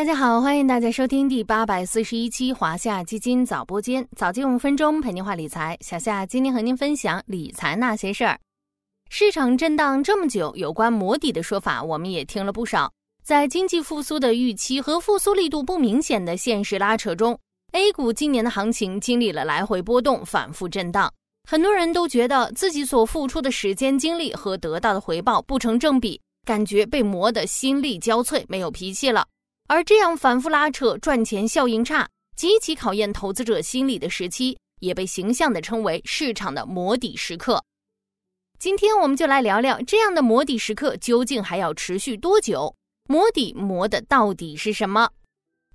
大家好，欢迎大家收听第八百四十一期华夏基金早播间，早间五分钟陪您话理财。小夏今天和您分享理财那些事儿。市场震荡这么久，有关磨底的说法我们也听了不少。在经济复苏的预期和复苏力度不明显的现实拉扯中，A 股今年的行情经历了来回波动、反复震荡。很多人都觉得自己所付出的时间精力和得到的回报不成正比，感觉被磨得心力交瘁，没有脾气了。而这样反复拉扯、赚钱效应差、极其考验投资者心理的时期，也被形象地称为市场的磨底时刻。今天我们就来聊聊这样的磨底时刻究竟还要持续多久？磨底磨的到底是什么？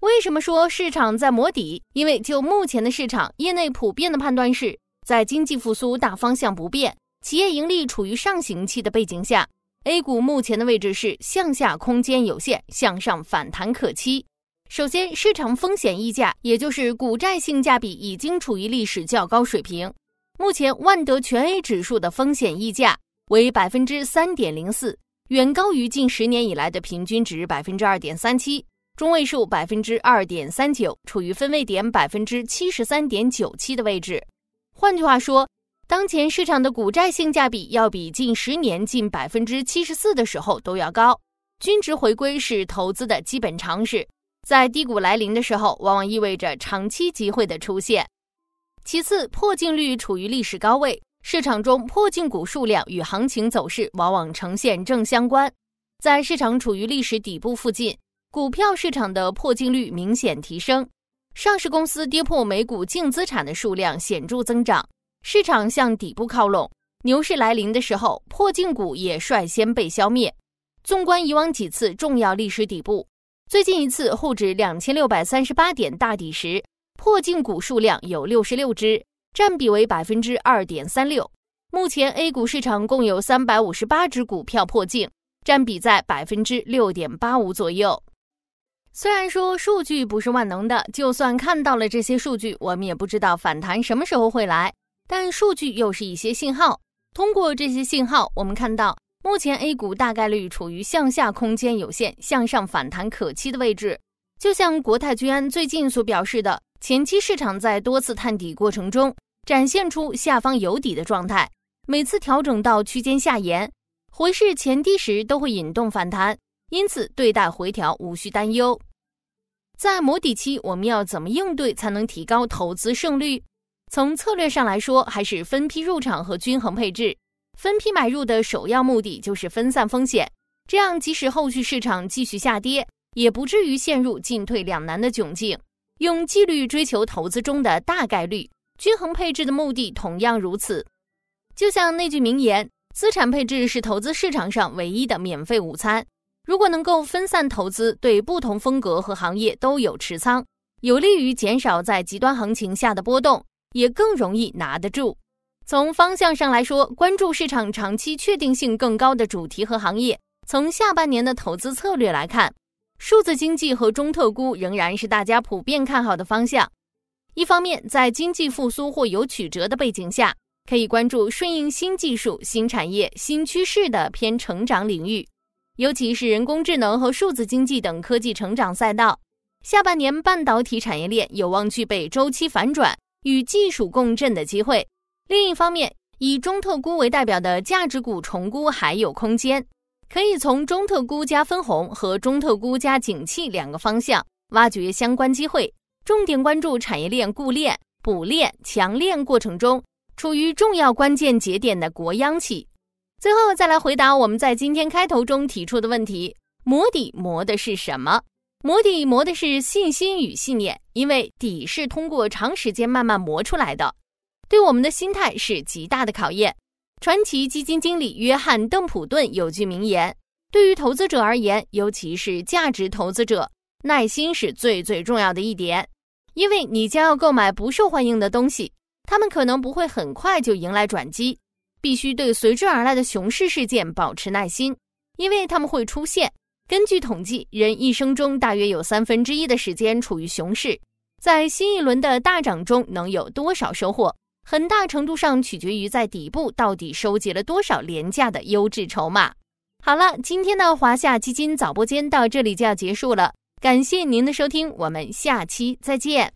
为什么说市场在磨底？因为就目前的市场，业内普遍的判断是在经济复苏大方向不变、企业盈利处于上行期的背景下。A 股目前的位置是向下空间有限，向上反弹可期。首先，市场风险溢价，也就是股债性价比，已经处于历史较高水平。目前，万德全 A 指数的风险溢价为百分之三点零四，远高于近十年以来的平均值百分之二点三七，中位数百分之二点三九，处于分位点百分之七十三点九七的位置。换句话说，当前市场的股债性价比要比近十年近百分之七十四的时候都要高，均值回归是投资的基本常识，在低谷来临的时候，往往意味着长期机会的出现。其次，破净率处于历史高位，市场中破净股数量与行情走势往往呈现正相关。在市场处于历史底部附近，股票市场的破净率明显提升，上市公司跌破每股净资产的数量显著增长。市场向底部靠拢，牛市来临的时候，破净股也率先被消灭。纵观以往几次重要历史底部，最近一次沪指两千六百三十八点大底时，破净股数量有六十六只，占比为百分之二点三六。目前 A 股市场共有三百五十八只股票破净，占比在百分之六点八五左右。虽然说数据不是万能的，就算看到了这些数据，我们也不知道反弹什么时候会来。但数据又是一些信号，通过这些信号，我们看到目前 A 股大概率处于向下空间有限、向上反弹可期的位置。就像国泰君安最近所表示的，前期市场在多次探底过程中展现出下方有底的状态，每次调整到区间下沿、回试前低时都会引动反弹，因此对待回调无需担忧。在磨底期，我们要怎么应对才能提高投资胜率？从策略上来说，还是分批入场和均衡配置。分批买入的首要目的就是分散风险，这样即使后续市场继续下跌，也不至于陷入进退两难的窘境。用纪律追求投资中的大概率，均衡配置的目的同样如此。就像那句名言：“资产配置是投资市场上唯一的免费午餐。”如果能够分散投资，对不同风格和行业都有持仓，有利于减少在极端行情下的波动。也更容易拿得住。从方向上来说，关注市场长期确定性更高的主题和行业。从下半年的投资策略来看，数字经济和中特估仍然是大家普遍看好的方向。一方面，在经济复苏或有曲折的背景下，可以关注顺应新技术、新产业、新趋势的偏成长领域，尤其是人工智能和数字经济等科技成长赛道。下半年半导体产业链有望具备周期反转。与技术共振的机会。另一方面，以中特估为代表的价值股重估还有空间，可以从中特估加分红和中特估加景气两个方向挖掘相关机会，重点关注产业链固链、补链、强链过程中处于重要关键节点的国央企。最后再来回答我们在今天开头中提出的问题：磨底磨的是什么？磨底磨的是信心与信念，因为底是通过长时间慢慢磨出来的，对我们的心态是极大的考验。传奇基金经理约翰·邓普顿有句名言：“对于投资者而言，尤其是价值投资者，耐心是最最重要的一点，因为你将要购买不受欢迎的东西，他们可能不会很快就迎来转机。必须对随之而来的熊市事件保持耐心，因为他们会出现。”根据统计，人一生中大约有三分之一的时间处于熊市，在新一轮的大涨中能有多少收获，很大程度上取决于在底部到底收集了多少廉价的优质筹码。好了，今天的华夏基金早播间到这里就要结束了，感谢您的收听，我们下期再见。